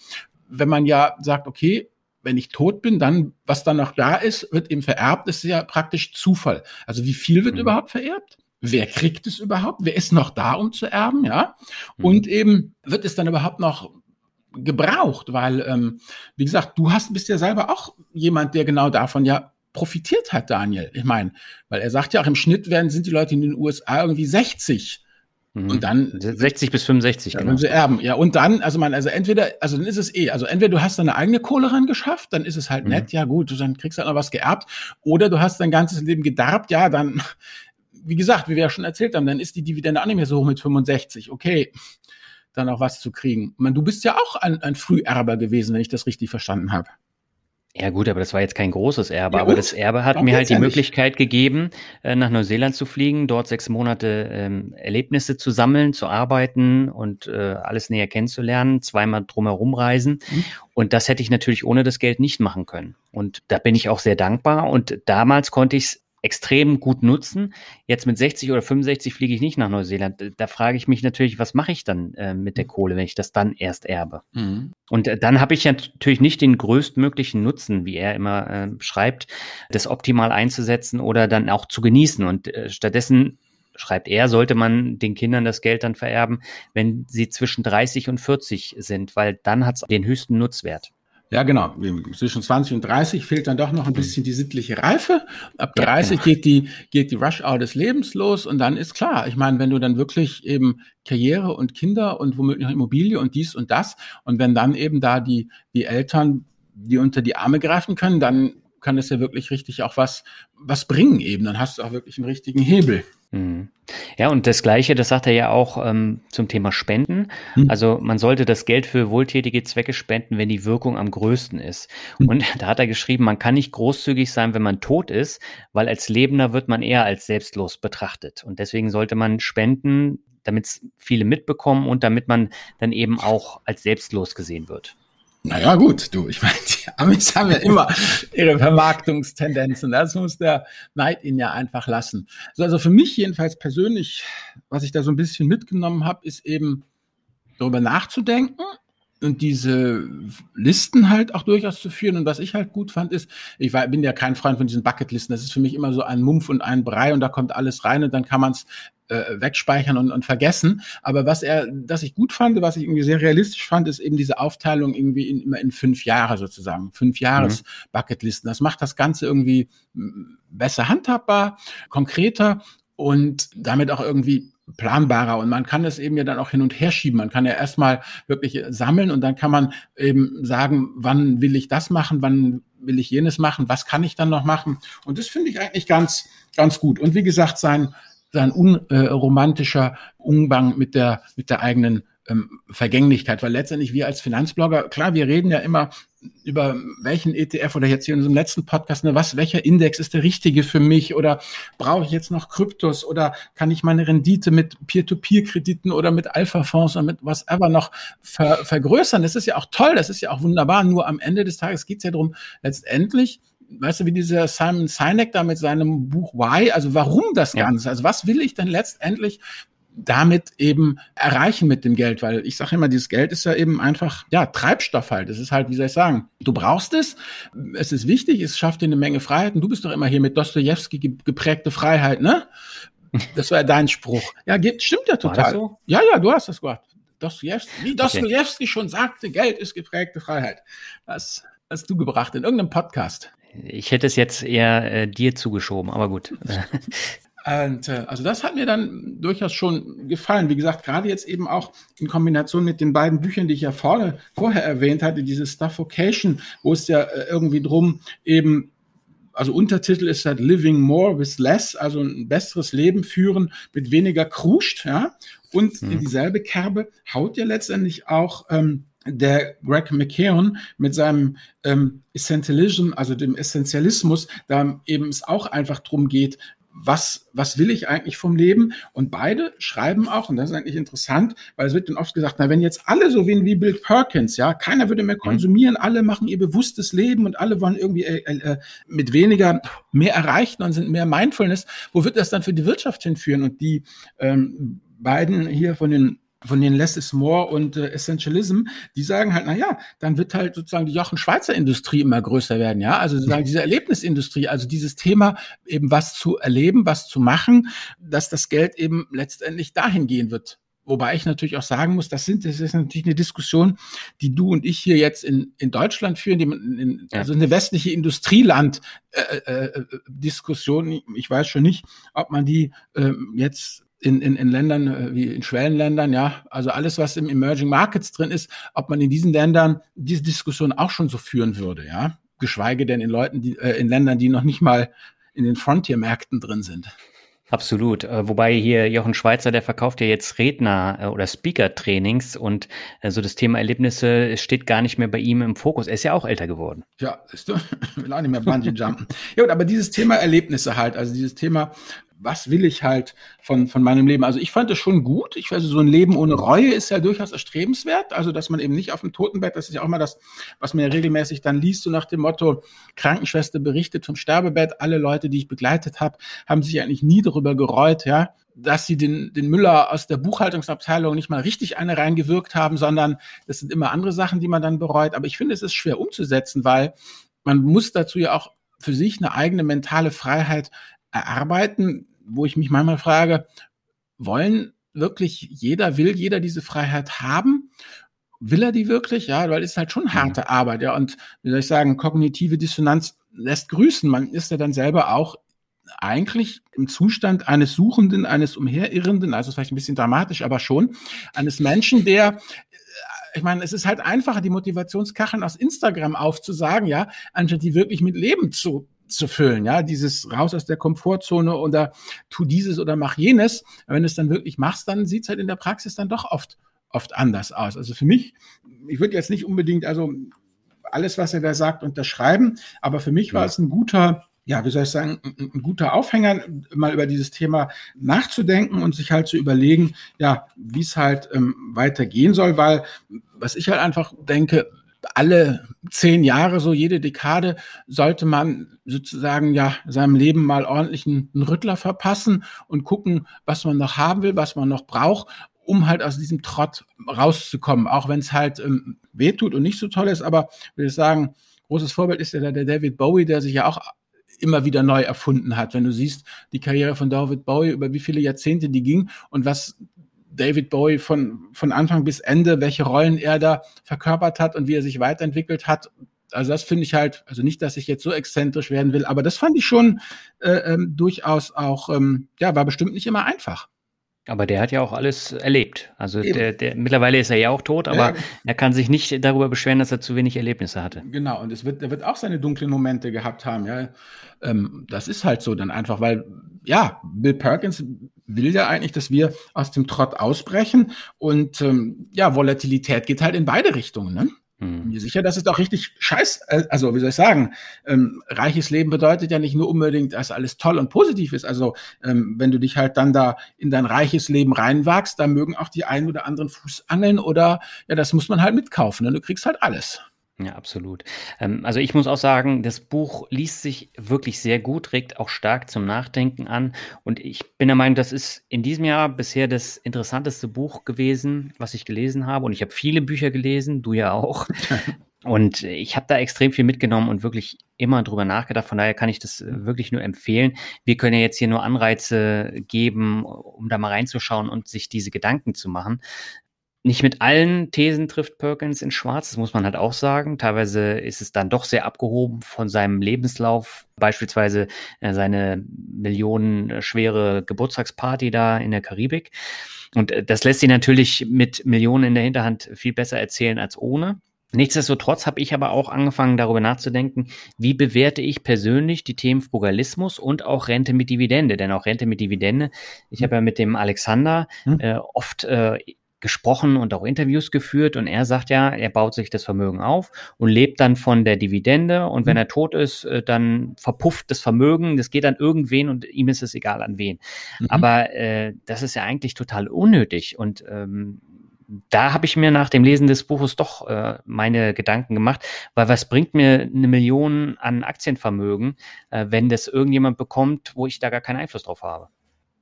wenn man ja sagt, okay, wenn ich tot bin, dann, was dann noch da ist, wird ihm vererbt, ist ja praktisch Zufall. Also wie viel wird mhm. überhaupt vererbt? Wer kriegt es überhaupt? Wer ist noch da, um zu erben? Ja. Mhm. Und eben wird es dann überhaupt noch gebraucht, weil, ähm, wie gesagt, du hast, bist ja selber auch jemand, der genau davon ja profitiert hat, Daniel. Ich meine, weil er sagt ja auch im Schnitt werden, sind die Leute in den USA irgendwie 60. Mhm. Und dann 60 bis 65, ja, genau. sie erben. Ja, und dann, also man, also entweder, also dann ist es eh, also entweder du hast deine eigene Kohle ran geschafft, dann ist es halt mhm. nett, ja gut, dann kriegst du halt noch was geerbt, oder du hast dein ganzes Leben gedarbt, ja, dann, wie gesagt, wie wir ja schon erzählt haben, dann ist die Dividende auch nicht mehr so hoch mit 65. Okay, dann auch was zu kriegen. Meine, du bist ja auch ein, ein Früherber gewesen, wenn ich das richtig verstanden habe. Ja gut, aber das war jetzt kein großes Erbe, ja, aber das Erbe hat Doch, mir halt die Möglichkeit gegeben, äh, nach Neuseeland zu fliegen, dort sechs Monate ähm, Erlebnisse zu sammeln, zu arbeiten und äh, alles näher kennenzulernen, zweimal drumherum reisen. Mhm. Und das hätte ich natürlich ohne das Geld nicht machen können. Und da bin ich auch sehr dankbar. Und damals konnte ich es extrem gut nutzen. Jetzt mit 60 oder 65 fliege ich nicht nach Neuseeland. Da frage ich mich natürlich, was mache ich dann äh, mit der mhm. Kohle, wenn ich das dann erst erbe? Mhm. Und äh, dann habe ich ja natürlich nicht den größtmöglichen Nutzen, wie er immer äh, schreibt, das optimal einzusetzen oder dann auch zu genießen. Und äh, stattdessen schreibt er, sollte man den Kindern das Geld dann vererben, wenn sie zwischen 30 und 40 sind, weil dann hat es den höchsten Nutzwert. Ja, genau. Zwischen 20 und 30 fehlt dann doch noch ein bisschen die sittliche Reife. Ab 30 ja, genau. geht die, geht die Rush-Hour des Lebens los und dann ist klar. Ich meine, wenn du dann wirklich eben Karriere und Kinder und womöglich noch Immobilie und dies und das und wenn dann eben da die, die Eltern, die unter die Arme greifen können, dann kann es ja wirklich richtig auch was, was bringen eben. Dann hast du auch wirklich einen richtigen Hebel. Mhm. Ja, und das Gleiche, das sagt er ja auch ähm, zum Thema Spenden. Mhm. Also man sollte das Geld für wohltätige Zwecke spenden, wenn die Wirkung am größten ist. Mhm. Und da hat er geschrieben, man kann nicht großzügig sein, wenn man tot ist, weil als Lebender wird man eher als selbstlos betrachtet. Und deswegen sollte man spenden, damit es viele mitbekommen und damit man dann eben auch als selbstlos gesehen wird. Naja, gut, du, ich meine, die Amis haben ja immer ihre Vermarktungstendenzen. Das muss der Neid ihnen ja einfach lassen. So, also für mich jedenfalls persönlich, was ich da so ein bisschen mitgenommen habe, ist eben darüber nachzudenken und diese Listen halt auch durchaus zu führen. Und was ich halt gut fand, ist, ich war, bin ja kein Freund von diesen Bucketlisten. Das ist für mich immer so ein Mumpf und ein Brei und da kommt alles rein und dann kann man es äh, wegspeichern und, und vergessen. Aber was er, das ich gut fand, was ich irgendwie sehr realistisch fand, ist eben diese Aufteilung irgendwie in, immer in fünf Jahre sozusagen. Fünf Jahres mhm. Bucketlisten. Das macht das Ganze irgendwie besser handhabbar, konkreter und damit auch irgendwie planbarer und man kann es eben ja dann auch hin und her schieben. Man kann ja erstmal wirklich sammeln und dann kann man eben sagen, wann will ich das machen, wann will ich jenes machen, was kann ich dann noch machen? Und das finde ich eigentlich ganz, ganz gut. Und wie gesagt, sein, sein unromantischer Umgang mit der, mit der eigenen ähm, Vergänglichkeit, weil letztendlich wir als Finanzblogger, klar, wir reden ja immer über welchen ETF oder jetzt hier in unserem letzten Podcast, ne, was, welcher Index ist der richtige für mich oder brauche ich jetzt noch Kryptos oder kann ich meine Rendite mit Peer-to-Peer-Krediten oder mit Alpha-Fonds oder mit was ever noch ver vergrößern? Das ist ja auch toll, das ist ja auch wunderbar, nur am Ende des Tages geht es ja darum, letztendlich weißt du, wie dieser Simon Sinek da mit seinem Buch Why, also warum das Ganze, also was will ich denn letztendlich damit eben erreichen mit dem Geld, weil ich sage immer, dieses Geld ist ja eben einfach, ja, Treibstoff halt. Es ist halt, wie soll ich sagen, du brauchst es, es ist wichtig, es schafft dir eine Menge Freiheiten. Du bist doch immer hier mit Dostoevsky geprägte Freiheit, ne? Das war ja dein Spruch. Ja, stimmt ja total. So? Ja, ja, du hast das gemacht. Dostoevsky, wie Dostoevsky okay. schon sagte, Geld ist geprägte Freiheit. Das hast du gebracht in irgendeinem Podcast. Ich hätte es jetzt eher äh, dir zugeschoben, aber gut. Und, äh, also das hat mir dann durchaus schon gefallen. Wie gesagt, gerade jetzt eben auch in Kombination mit den beiden Büchern, die ich ja vorne, vorher erwähnt hatte, dieses Stuffocation, wo es ja äh, irgendwie drum eben also Untertitel ist halt Living More with Less, also ein besseres Leben führen mit weniger Kruscht, ja. Und mhm. in dieselbe Kerbe haut ja letztendlich auch ähm, der Greg McKeown mit seinem ähm, Essentialism, also dem Essentialismus, da eben es auch einfach drum geht, was, was will ich eigentlich vom Leben? Und beide schreiben auch, und das ist eigentlich interessant, weil es wird dann oft gesagt, na, wenn jetzt alle so wie, wie Bill Perkins, ja, keiner würde mehr mhm. konsumieren, alle machen ihr bewusstes Leben und alle wollen irgendwie äh, äh, mit weniger mehr erreichen und sind mehr Mindfulness, wo wird das dann für die Wirtschaft hinführen? Und die ähm, beiden hier von den von den Less is More und äh, Essentialism, die sagen halt, na ja, dann wird halt sozusagen die Jochen Schweizer Industrie immer größer werden, ja, also sozusagen diese Erlebnisindustrie, also dieses Thema eben was zu erleben, was zu machen, dass das Geld eben letztendlich dahin gehen wird, Wobei ich natürlich auch sagen muss, das, sind, das ist natürlich eine Diskussion, die du und ich hier jetzt in, in Deutschland führen, die, in, also eine westliche Industrieland-Diskussion. Äh, äh, ich weiß schon nicht, ob man die äh, jetzt in, in, in Ländern äh, wie in Schwellenländern, ja, also alles, was im Emerging Markets drin ist, ob man in diesen Ländern diese Diskussion auch schon so führen würde, ja, geschweige denn in Leuten, die äh, in Ländern, die noch nicht mal in den Frontier-Märkten drin sind. Absolut. Äh, wobei hier Jochen Schweizer, der verkauft ja jetzt Redner- äh, oder Speaker-Trainings und äh, so das Thema Erlebnisse steht gar nicht mehr bei ihm im Fokus. Er ist ja auch älter geworden. Ja, ist du, will auch nicht mehr Bungee jumpen. ja, aber dieses Thema Erlebnisse halt, also dieses Thema, was will ich halt von, von meinem Leben? Also ich fand es schon gut. Ich weiß, so ein Leben ohne Reue ist ja durchaus erstrebenswert. Also, dass man eben nicht auf dem Totenbett, das ist ja auch mal das, was man ja regelmäßig dann liest, so nach dem Motto, Krankenschwester berichtet vom Sterbebett, alle Leute, die ich begleitet habe, haben sich eigentlich nie darüber gereut, ja, dass sie den, den Müller aus der Buchhaltungsabteilung nicht mal richtig eine reingewirkt haben, sondern das sind immer andere Sachen, die man dann bereut. Aber ich finde, es ist schwer umzusetzen, weil man muss dazu ja auch für sich eine eigene mentale Freiheit erarbeiten wo ich mich manchmal frage, wollen wirklich jeder, will jeder diese Freiheit haben? Will er die wirklich? Ja, weil es ist halt schon mhm. harte Arbeit, ja. Und wie soll ich sagen, kognitive Dissonanz lässt grüßen. Man ist ja dann selber auch eigentlich im Zustand eines Suchenden, eines Umherirrenden, also vielleicht ein bisschen dramatisch, aber schon, eines Menschen, der äh, ich meine, es ist halt einfacher, die Motivationskacheln aus Instagram aufzusagen, ja, anstatt die wirklich mit Leben zu zu füllen, ja, dieses raus aus der Komfortzone oder tu dieses oder mach jenes. wenn du es dann wirklich machst, dann sieht es halt in der Praxis dann doch oft, oft anders aus. Also für mich, ich würde jetzt nicht unbedingt, also alles, was er da sagt, unterschreiben, aber für mich war ja. es ein guter, ja, wie soll ich sagen, ein, ein, guter Aufhänger, mal über dieses Thema nachzudenken und sich halt zu überlegen, ja, wie es halt ähm, weitergehen soll, weil was ich halt einfach denke, alle zehn Jahre, so jede Dekade, sollte man sozusagen ja seinem Leben mal ordentlich einen, Rüttler verpassen und gucken, was man noch haben will, was man noch braucht, um halt aus diesem Trott rauszukommen, auch wenn es halt ähm, wehtut und nicht so toll ist. Aber würde ich sagen, großes Vorbild ist ja der David Bowie, der sich ja auch immer wieder neu erfunden hat. Wenn du siehst, die Karriere von David Bowie, über wie viele Jahrzehnte die ging und was David Bowie von, von Anfang bis Ende, welche Rollen er da verkörpert hat und wie er sich weiterentwickelt hat. Also das finde ich halt, also nicht, dass ich jetzt so exzentrisch werden will, aber das fand ich schon äh, ähm, durchaus auch, ähm, ja, war bestimmt nicht immer einfach. Aber der hat ja auch alles erlebt. Also der, der, mittlerweile ist er ja auch tot, aber ja. er kann sich nicht darüber beschweren, dass er zu wenig Erlebnisse hatte. Genau, und es wird, er wird auch seine dunklen Momente gehabt haben. Ja, ähm, das ist halt so dann einfach, weil ja, Bill Perkins will ja eigentlich, dass wir aus dem Trott ausbrechen und ähm, ja, Volatilität geht halt in beide Richtungen. Ne? Hm. Mir sicher, dass es doch richtig scheiß, äh, also wie soll ich sagen, ähm, reiches Leben bedeutet ja nicht nur unbedingt, dass alles toll und positiv ist. Also ähm, wenn du dich halt dann da in dein reiches Leben reinwagst, da mögen auch die einen oder anderen Fuß angeln oder ja, das muss man halt mitkaufen. Ne? Du kriegst halt alles. Ja, absolut. Ähm, also ich muss auch sagen, das Buch liest sich wirklich sehr gut, regt auch stark zum Nachdenken an. Und ich bin der Meinung, das ist in diesem Jahr bisher das interessanteste Buch gewesen, was ich gelesen habe. Und ich habe viele Bücher gelesen, du ja auch. Und ich habe da extrem viel mitgenommen und wirklich immer drüber nachgedacht. Von daher kann ich das wirklich nur empfehlen. Wir können ja jetzt hier nur Anreize geben, um da mal reinzuschauen und sich diese Gedanken zu machen nicht mit allen Thesen trifft Perkins in Schwarz, das muss man halt auch sagen. Teilweise ist es dann doch sehr abgehoben von seinem Lebenslauf, beispielsweise äh, seine millionenschwere Geburtstagsparty da in der Karibik. Und äh, das lässt sich natürlich mit Millionen in der Hinterhand viel besser erzählen als ohne. Nichtsdestotrotz habe ich aber auch angefangen, darüber nachzudenken, wie bewerte ich persönlich die Themen Frugalismus und auch Rente mit Dividende. Denn auch Rente mit Dividende, ich hm. habe ja mit dem Alexander hm. äh, oft äh, gesprochen und auch Interviews geführt und er sagt ja, er baut sich das Vermögen auf und lebt dann von der Dividende und wenn mhm. er tot ist, äh, dann verpufft das Vermögen, das geht an irgendwen und ihm ist es egal an wen. Mhm. Aber äh, das ist ja eigentlich total unnötig und ähm, da habe ich mir nach dem Lesen des Buches doch äh, meine Gedanken gemacht, weil was bringt mir eine Million an Aktienvermögen, äh, wenn das irgendjemand bekommt, wo ich da gar keinen Einfluss drauf habe?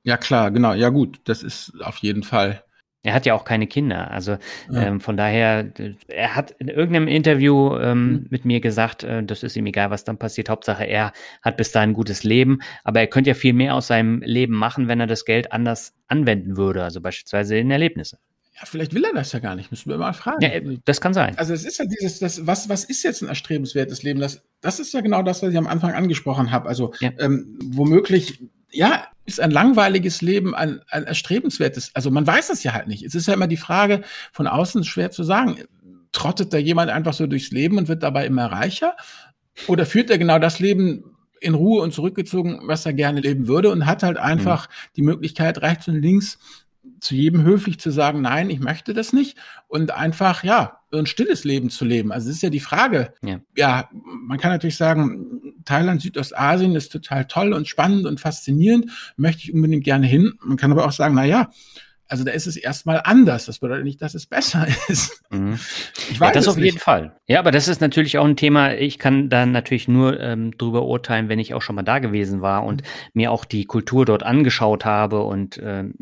Ja klar, genau, ja gut, das ist auf jeden Fall Er hat ja auch keine Kinder. Also ja. ähm, von daher, er hat in irgendeinem Interview ähm, mhm. mit mir gesagt, äh, das ist ihm egal, was dann passiert. Hauptsache, er hat bis dahin ein gutes Leben. Aber er könnte ja viel mehr aus seinem Leben machen, wenn er das Geld anders anwenden würde. Also beispielsweise in Erlebnisse. Ja, vielleicht will er das ja gar nicht, müssen wir mal fragen. Ja, das kann sein. Also es ist ja dieses, das, was, was ist jetzt ein erstrebenswertes Leben? Das, das ist ja genau das, was ich am Anfang angesprochen habe. Also ja. ähm, womöglich, ja, ist ein langweiliges Leben ein, ein erstrebenswertes. Also man weiß es ja halt nicht. Es ist ja immer die Frage, von außen schwer zu sagen. Trottet da jemand einfach so durchs Leben und wird dabei immer reicher? Oder führt er genau das Leben, in Ruhe und zurückgezogen, was er gerne leben würde und hat halt einfach mhm. die Möglichkeit, rechts und links zu jedem höflich zu sagen, nein, ich möchte das nicht und einfach, ja, ein stilles Leben zu leben. Also es ist ja die Frage. Ja. ja, man kann natürlich sagen, Thailand, Südostasien ist total toll und spannend und faszinierend, möchte ich unbedingt gerne hin. Man kann aber auch sagen, na ja, also da ist es erstmal anders. Das bedeutet nicht, dass es besser ist. Mhm. Ich weiß ja, das auf nicht. jeden Fall. Ja, aber das ist natürlich auch ein Thema. Ich kann da natürlich nur ähm, drüber urteilen, wenn ich auch schon mal da gewesen war und mhm. mir auch die Kultur dort angeschaut habe und ähm,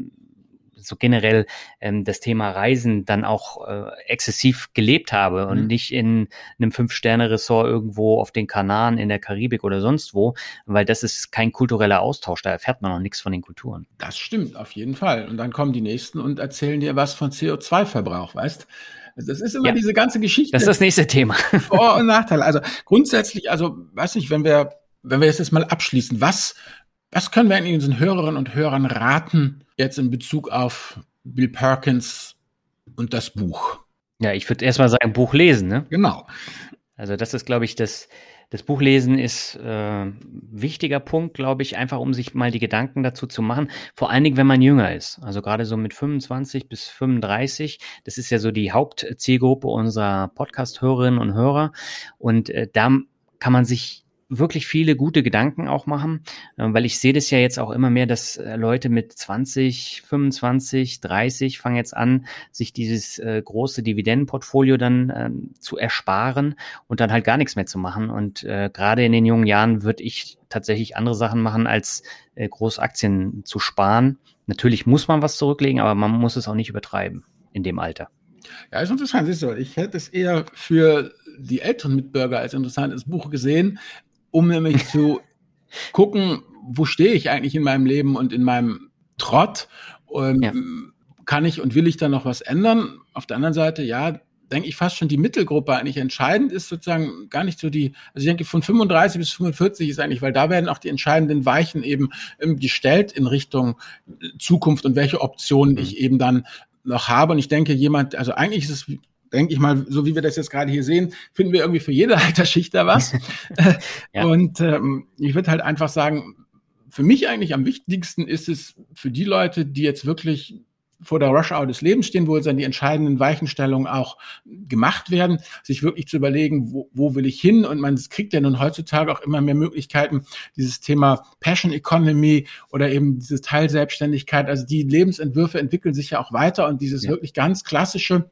so generell ähm, das Thema Reisen dann auch äh, exzessiv gelebt habe und mhm. nicht in einem Fünf-Sterne-Ressort irgendwo auf den Kanaren in der Karibik oder sonst wo, weil das ist kein kultureller Austausch, da erfährt man noch nichts von den Kulturen. Das stimmt, auf jeden Fall. Und dann kommen die Nächsten und erzählen dir was von CO2-Verbrauch, weißt das ist immer ja, diese ganze Geschichte. Das ist das nächste Thema. Vor- und Nachteile. Also grundsätzlich, also weiß nicht, wenn wir, wenn wir jetzt mal abschließen, was was können wir eigentlich unseren Hörerinnen und Hörern raten, jetzt in Bezug auf Bill Perkins und das Buch? Ja, ich würde erstmal sagen, Buch lesen, ne? Genau. Also das ist, glaube ich, das, das Buchlesen ist äh, wichtiger Punkt, glaube ich, einfach um sich mal die Gedanken dazu zu machen. Vor allen Dingen, wenn man jünger ist. Also gerade so mit 25 bis 35. Das ist ja so die Hauptzielgruppe unserer Podcast-Hörerinnen und Hörer. Und äh, da kann man sich wirklich viele gute Gedanken auch machen, äh, weil ich sehe das ja jetzt auch immer mehr, dass äh, Leute mit 20, 25, 30 fangen jetzt an, sich dieses äh, große Dividendenportfolio dann äh, zu ersparen und dann halt gar nichts mehr zu machen. Und gerade in den jungen Jahren würde ich tatsächlich andere Sachen machen, als Großaktien zu sparen. Natürlich muss man was zurücklegen, aber man muss es auch nicht übertreiben in dem Alter. Ja, ist interessant. Ich hätte es eher für die älteren Mitbürger als interessantes Buch gesehen, um nämlich zu gucken, wo stehe ich eigentlich in meinem Leben und in meinem Trott. Ähm, ja. Kann ich und will ich da noch was ändern? Auf der anderen Seite, ja, denke ich fast schon die Mittelgruppe eigentlich entscheidend ist sozusagen gar nicht so die, also ich denke von 35 bis 45 ist eigentlich, weil da werden auch die entscheidenden Weichen eben ähm, gestellt in Richtung Zukunft und welche Optionen mhm. ich eben dann noch habe. Und ich denke, jemand, also eigentlich ist es denke ich mal, so wie wir das jetzt gerade hier sehen, finden wir irgendwie für jede Altersschicht da was. ja. Und ähm, ich würde halt einfach sagen, für mich eigentlich am wichtigsten ist es für die Leute, die jetzt wirklich vor der Rush-Hour des Lebens stehen, wo dann die entscheidenden Weichenstellungen auch gemacht werden, sich wirklich zu überlegen, wo, wo will ich hin? Und man kriegt ja nun heutzutage auch immer mehr Möglichkeiten, dieses Thema Passion Economy oder eben diese Teilselbstständigkeit. Also die Lebensentwürfe entwickeln sich ja auch weiter und dieses ja. wirklich ganz klassische,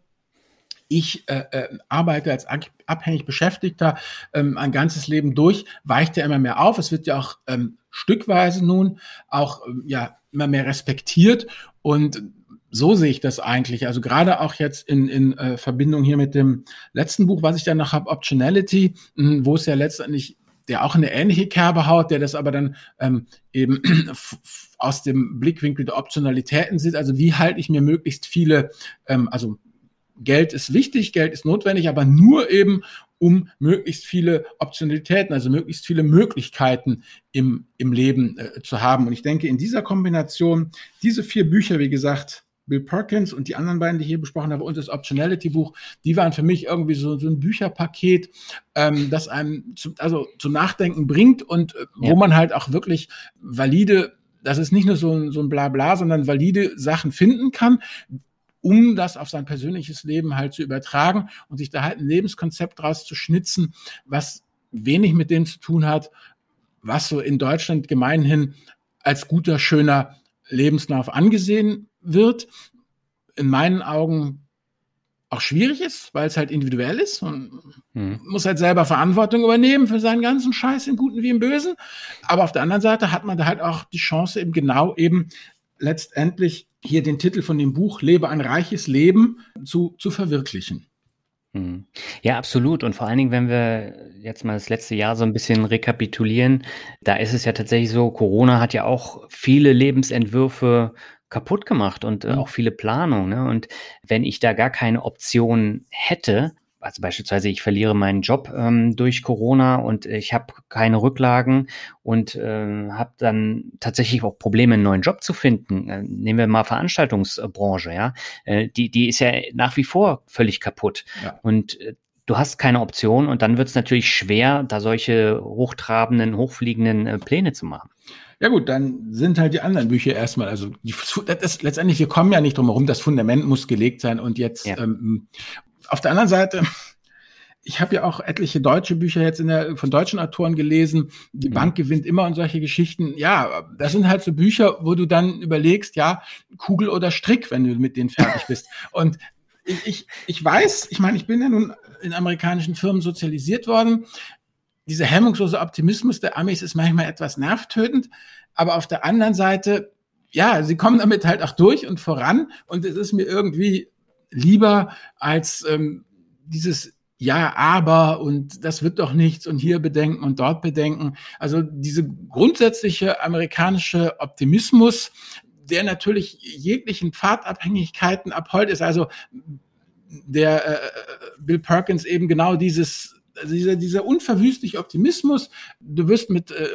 ich äh, äh, arbeite als abhängig Beschäftigter ähm, ein ganzes Leben durch, weicht ja immer mehr auf. Es wird ja auch ähm, stückweise nun auch ähm, ja immer mehr respektiert und so sehe ich das eigentlich. Also gerade auch jetzt in, in äh, Verbindung hier mit dem letzten Buch, was ich dann noch habe, Optionality, hm, wo es ja letztendlich der auch eine ähnliche Kerbe haut, der das aber dann ähm, eben aus dem Blickwinkel der Optionalitäten sieht. Also wie halte ich mir möglichst viele, ähm, also Geld ist wichtig, Geld ist notwendig, aber nur eben, um möglichst viele Optionalitäten, also möglichst viele Möglichkeiten im, im Leben äh, zu haben. Und ich denke, in dieser Kombination, diese vier Bücher, wie gesagt, Bill Perkins und die anderen beiden, die ich hier besprochen habe, und das Optionality-Buch, die waren für mich irgendwie so, so ein Bücherpaket, ähm, das einem zu, also zum Nachdenken bringt und äh, wo man halt auch wirklich valide, das ist nicht nur so ein, so ein Blabla, sondern valide Sachen finden kann, um das auf sein persönliches Leben halt zu übertragen und sich da halt ein Lebenskonzept draus zu schnitzen, was wenig mit dem zu tun hat, was so in Deutschland gemeinhin als guter, schöner Lebenslauf angesehen wird. In meinen Augen auch schwierig ist, weil es halt individuell ist und hm. muss halt selber Verantwortung übernehmen für seinen ganzen Scheiß im Guten wie im Bösen. Aber auf der anderen Seite hat man da halt auch die Chance, eben genau eben letztendlich hier den Titel von dem Buch Lebe ein reiches Leben zu, zu verwirklichen. Hm. Ja, absolut. Und vor allen Dingen, wenn wir jetzt mal das letzte Jahr so ein bisschen rekapitulieren, da ist es ja tatsächlich so, Corona hat ja auch viele Lebensentwürfe kaputt gemacht und äh, auch viele Planungen. Ne? Und wenn ich da gar keine Option hätte, also beispielsweise ich verliere meinen Job ähm, durch Corona und ich habe keine Rücklagen und äh, habe dann tatsächlich auch Probleme, einen neuen Job zu finden. Äh, nehmen wir mal Veranstaltungsbranche, ja, äh, die die ist ja nach wie vor völlig kaputt ja. und äh, du hast keine Option und dann wird es natürlich schwer, da solche hochtrabenden, hochfliegenden äh, Pläne zu machen. Ja gut, dann sind halt die anderen Bücher erstmal, also die, das, letztendlich, wir kommen ja nicht drum herum, das Fundament muss gelegt sein und jetzt ja. ähm, auf der anderen Seite, ich habe ja auch etliche deutsche Bücher jetzt in der, von deutschen Autoren gelesen. Die mhm. Bank gewinnt immer und solche Geschichten. Ja, das sind halt so Bücher, wo du dann überlegst, ja, Kugel oder Strick, wenn du mit denen fertig bist. Und ich, ich, ich weiß, ich meine, ich bin ja nun in amerikanischen Firmen sozialisiert worden. Dieser hemmungslose Optimismus der Amis ist manchmal etwas nervtötend. Aber auf der anderen Seite, ja, sie kommen damit halt auch durch und voran. Und es ist mir irgendwie lieber als ähm, dieses ja, aber und das wird doch nichts und hier bedenken und dort bedenken. Also diese grundsätzliche amerikanische Optimismus, der natürlich jeglichen Pfadabhängigkeiten abholt ist. Also der äh, Bill Perkins eben genau dieses also dieser, dieser unverwüstliche Optimismus, du wirst mit äh,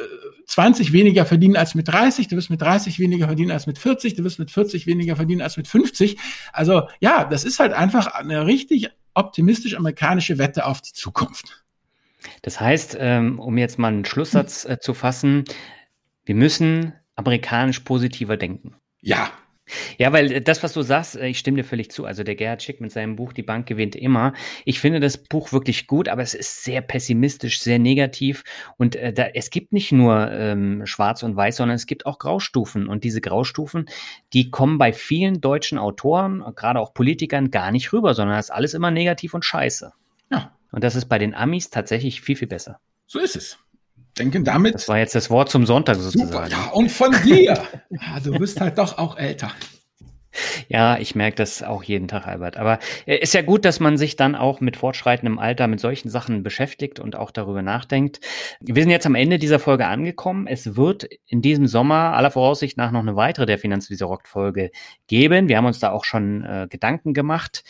20 weniger verdienen als mit 30, du wirst mit 30 weniger verdienen als mit 40, du wirst mit 40 weniger verdienen als mit 50. Also ja, das ist halt einfach eine richtig optimistisch amerikanische Wette auf die Zukunft. Das heißt, ähm, um jetzt mal einen Schlusssatz äh, zu fassen, wir müssen amerikanisch positiver denken. Ja, ja, weil äh, das, was du sagst, äh, ich stimme dir völlig zu. Also der Gerhard Schick mit seinem Buch Die Bank gewinnt immer. Ich finde das Buch wirklich gut, aber es ist sehr pessimistisch, sehr negativ. Und äh, da, es gibt nicht nur ähm, Schwarz und Weiß, sondern es gibt auch Graustufen. Und diese Graustufen, die kommen bei vielen deutschen Autoren, gerade auch Politikern, gar nicht rüber, sondern das ist alles immer negativ und scheiße. Ja. Und das ist bei den Amis tatsächlich viel, viel besser. So ist es denke damit. Das war jetzt das Wort zum Sonntag sozusagen. Super, ja, und von dir. ja, du bist halt doch auch älter. Ja, ich merke das auch jeden Tag, Albert. Aber äh, ist ja gut, dass man sich dann auch mit fortschreitendem Alter mit solchen Sachen beschäftigt und auch darüber nachdenkt. Wir sind jetzt am Ende dieser Folge angekommen. Es wird in diesem Sommer aller Voraussicht nach noch eine weitere der Finanzvisier Rockt Folge geben. Wir haben uns da auch schon äh, Gedanken gemacht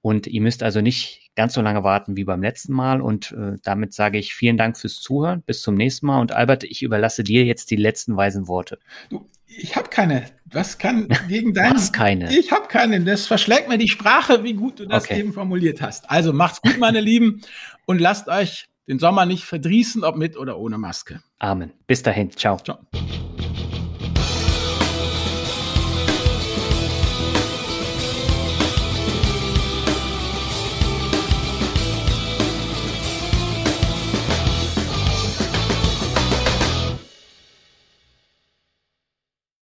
und ihr müsst also nicht ganz so lange warten wie beim letzten Mal. Und äh, damit sage ich vielen Dank fürs Zuhören. Bis zum nächsten Mal. Und Albert, ich überlasse dir jetzt die letzten weisen Worte. Du, ich habe keine. Was kann gegen dein? Was keine? Ich habe keine. Das verschlägt mir die Sprache, wie gut du das okay. eben formuliert hast. Also macht's gut, meine Lieben, und lasst euch den Sommer nicht verdrießen, ob mit oder ohne Maske. Amen. Bis dahin. Ciao. Ciao.